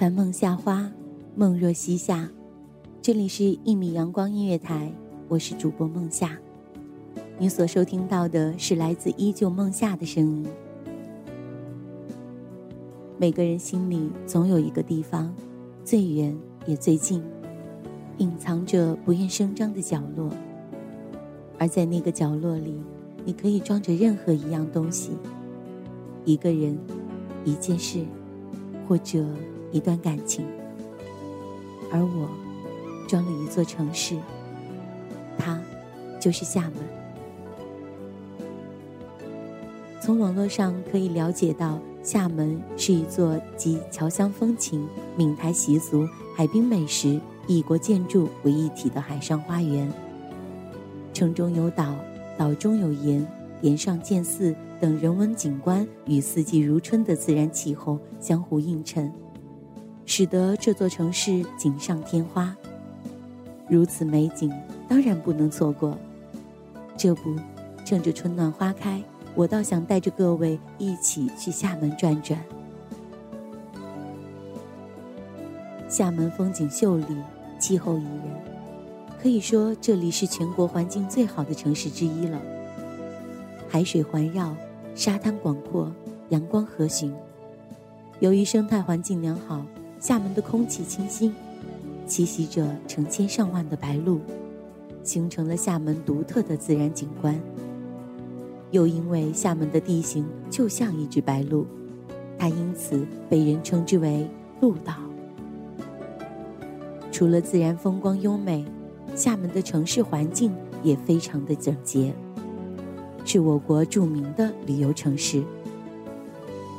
凡梦夏花，梦若西夏。这里是一米阳光音乐台，我是主播梦夏。你所收听到的是来自依旧梦夏的声音。每个人心里总有一个地方，最远也最近，隐藏着不愿声张的角落。而在那个角落里，你可以装着任何一样东西，一个人，一件事，或者。一段感情，而我装了一座城市，它就是厦门。从网络上可以了解到，厦门是一座集侨乡风情、闽台习俗、海滨美食、异国建筑为一体的海上花园。城中有岛，岛中有岩，岩上建寺等人文景观与四季如春的自然气候相互映衬。使得这座城市锦上添花。如此美景，当然不能错过。这不，趁着春暖花开，我倒想带着各位一起去厦门转转。厦门风景秀丽，气候宜人，可以说这里是全国环境最好的城市之一了。海水环绕，沙滩广阔，阳光和煦。由于生态环境良好。厦门的空气清新，栖息着成千上万的白鹭，形成了厦门独特的自然景观。又因为厦门的地形就像一只白鹭，它因此被人称之为“鹭岛”。除了自然风光优美，厦门的城市环境也非常的整洁，是我国著名的旅游城市。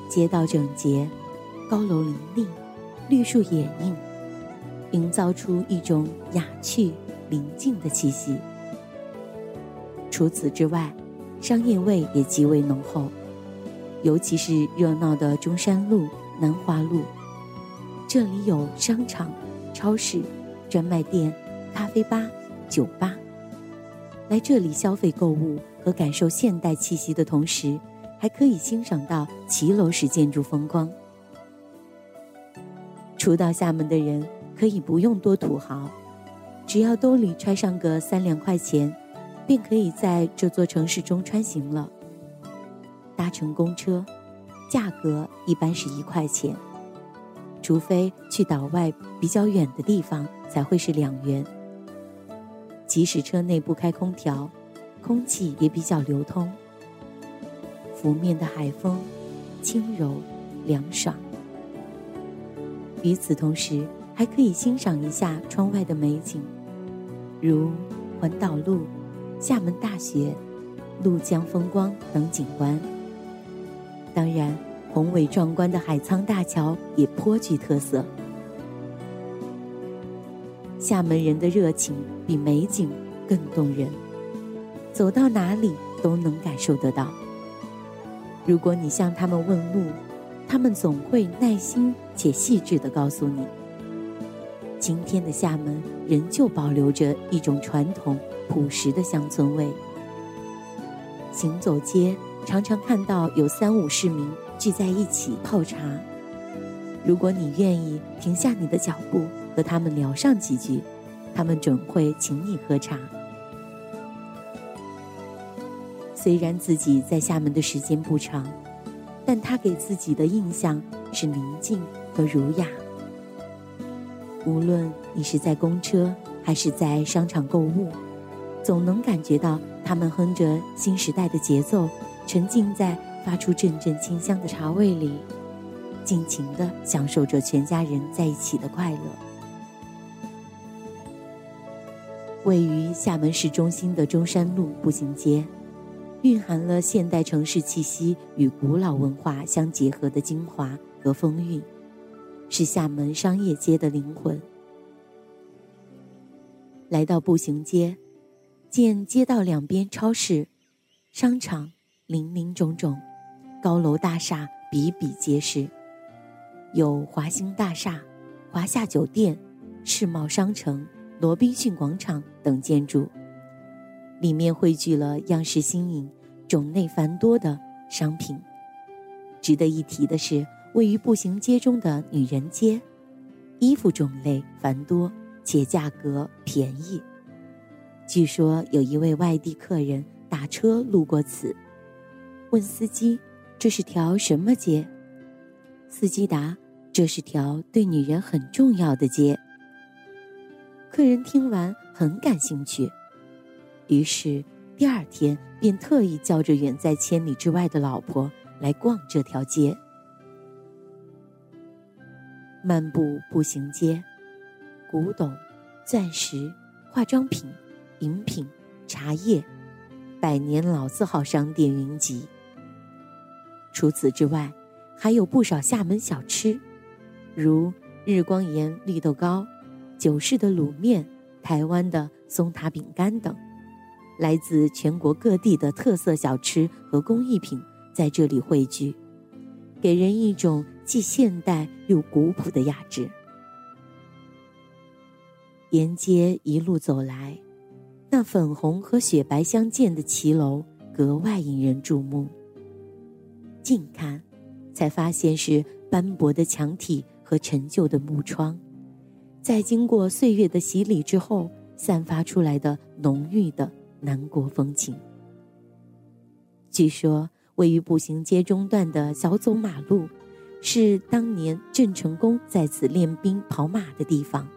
街道整洁，高楼林立。绿树掩映，营造出一种雅趣宁静的气息。除此之外，商业味也极为浓厚，尤其是热闹的中山路、南华路，这里有商场、超市、专卖店、咖啡吧、酒吧。来这里消费购物和感受现代气息的同时，还可以欣赏到骑楼式建筑风光。初到厦门的人可以不用多土豪，只要兜里揣上个三两块钱，便可以在这座城市中穿行了。搭乘公车，价格一般是一块钱，除非去岛外比较远的地方才会是两元。即使车内不开空调，空气也比较流通，拂面的海风轻柔凉爽。与此同时，还可以欣赏一下窗外的美景，如环岛路、厦门大学、鹭江风光等景观。当然，宏伟壮观的海沧大桥也颇具特色。厦门人的热情比美景更动人，走到哪里都能感受得到。如果你向他们问路，他们总会耐心且细致地告诉你，今天的厦门仍旧保留着一种传统朴实的乡村味。行走街，常常看到有三五市民聚在一起泡茶。如果你愿意停下你的脚步和他们聊上几句，他们准会请你喝茶。虽然自己在厦门的时间不长。但他给自己的印象是宁静和儒雅。无论你是在公车还是在商场购物，总能感觉到他们哼着新时代的节奏，沉浸在发出阵阵清香的茶味里，尽情地享受着全家人在一起的快乐。位于厦门市中心的中山路步行街，蕴含了现代城市气息与古老文化相结合的精华和风韵，是厦门商业街的灵魂。来到步行街，见街道两边超市、商场林林种种，高楼大厦比比皆是，有华兴大厦、华夏酒店、世贸商城。罗宾逊广场等建筑，里面汇聚了样式新颖、种类繁多的商品。值得一提的是，位于步行街中的女人街，衣服种类繁多且价格便宜。据说有一位外地客人打车路过此，问司机：“这是条什么街？”司机答：“这是条对女人很重要的街。”客人听完很感兴趣，于是第二天便特意叫着远在千里之外的老婆来逛这条街。漫步步行街，古董、钻石、化妆品、饮品、茶叶，百年老字号商店云集。除此之外，还有不少厦门小吃，如日光岩绿豆糕。九市的卤面、台湾的松塔饼干等，来自全国各地的特色小吃和工艺品在这里汇聚，给人一种既现代又古朴的雅致。沿街一路走来，那粉红和雪白相间的骑楼格外引人注目。近看，才发现是斑驳的墙体和陈旧的木窗。在经过岁月的洗礼之后，散发出来的浓郁的南国风情。据说，位于步行街中段的小走马路，是当年郑成功在此练兵跑马的地方。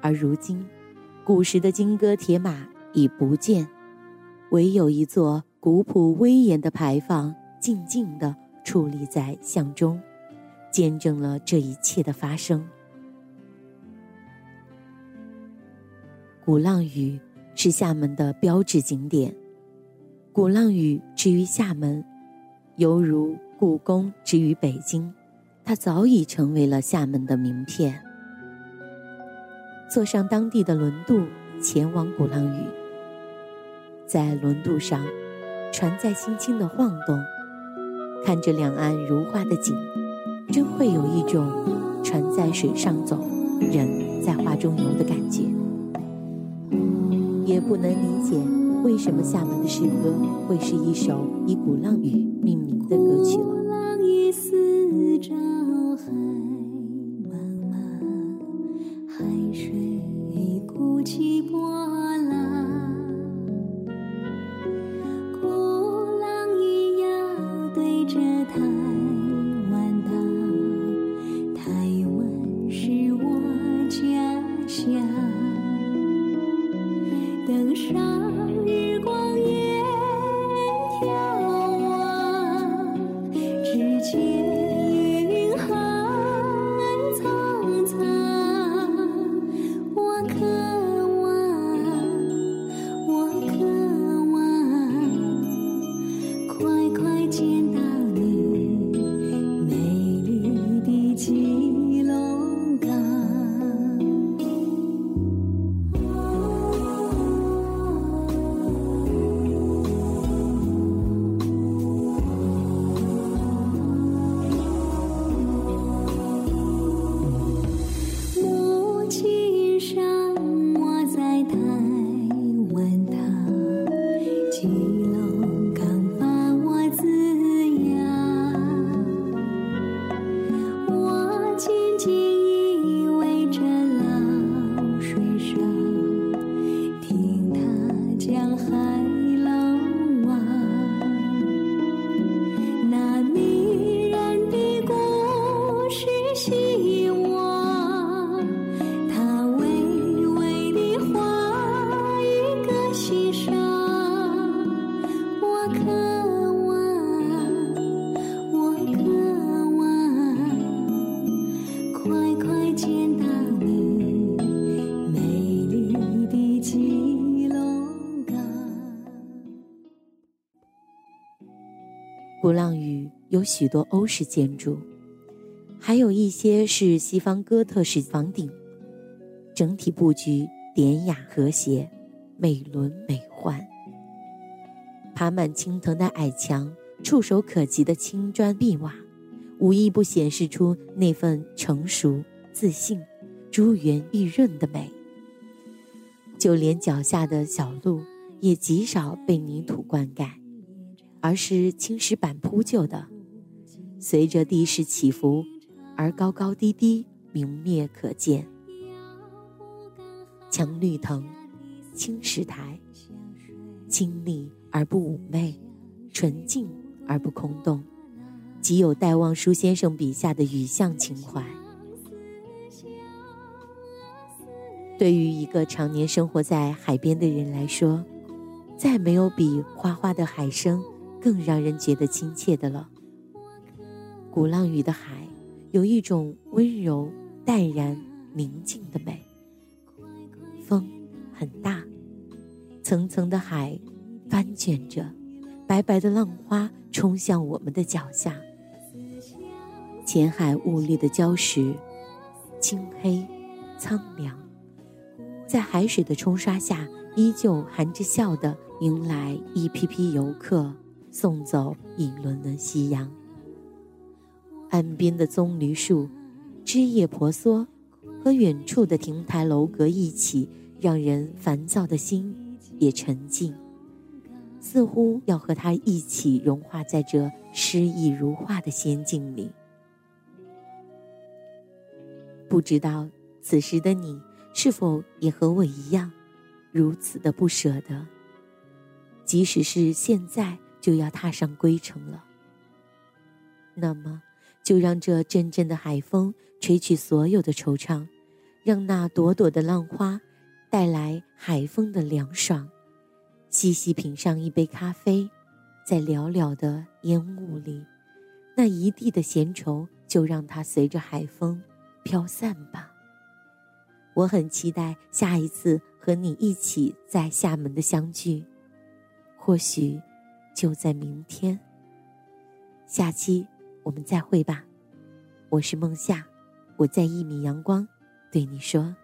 而如今，古时的金戈铁马已不见，唯有一座古朴威严的牌坊，静静地矗立在巷中，见证了这一切的发生。鼓浪屿是厦门的标志景点。鼓浪屿之于厦门，犹如故宫之于北京，它早已成为了厦门的名片。坐上当地的轮渡前往鼓浪屿，在轮渡上，船在轻轻的晃动，看着两岸如画的景，真会有一种船在水上走，人在画中游的感觉。也不能理解为什么厦门的诗歌会是一首以鼓浪屿像海浪啊，那迷人的故事希望，他微微的画一个心上，我渴望，我渴望，快快见到。有许多欧式建筑，还有一些是西方哥特式房顶，整体布局典雅和谐，美轮美奂。爬满青藤的矮墙，触手可及的青砖碧瓦，无一不显示出那份成熟、自信、珠圆玉润的美。就连脚下的小路，也极少被泥土灌溉。而是青石板铺就的，随着地势起伏，而高高低低，明灭可见。墙绿藤，青石台，清丽而不妩媚，纯净而不空洞，极有戴望舒先生笔下的雨巷情怀。对于一个常年生活在海边的人来说，再没有比哗哗的海声。更让人觉得亲切的了。鼓浪屿的海有一种温柔、淡然、宁静的美。风很大，层层的海翻卷着，白白的浪花冲向我们的脚下。浅海兀立的礁石，青黑、苍凉，在海水的冲刷下，依旧含着笑的迎来一批批游客。送走一轮轮夕阳。岸边的棕榈树，枝叶婆娑，和远处的亭台楼阁一起，让人烦躁的心也沉静，似乎要和它一起融化在这诗意如画的仙境里。不知道此时的你，是否也和我一样，如此的不舍得？即使是现在。就要踏上归程了。那么，就让这阵阵的海风吹去所有的惆怅，让那朵朵的浪花带来海风的凉爽。细细品上一杯咖啡，在寥寥的烟雾里，那一地的闲愁就让它随着海风飘散吧。我很期待下一次和你一起在厦门的相聚，或许。就在明天。下期我们再会吧。我是梦夏，我在一米阳光对你说。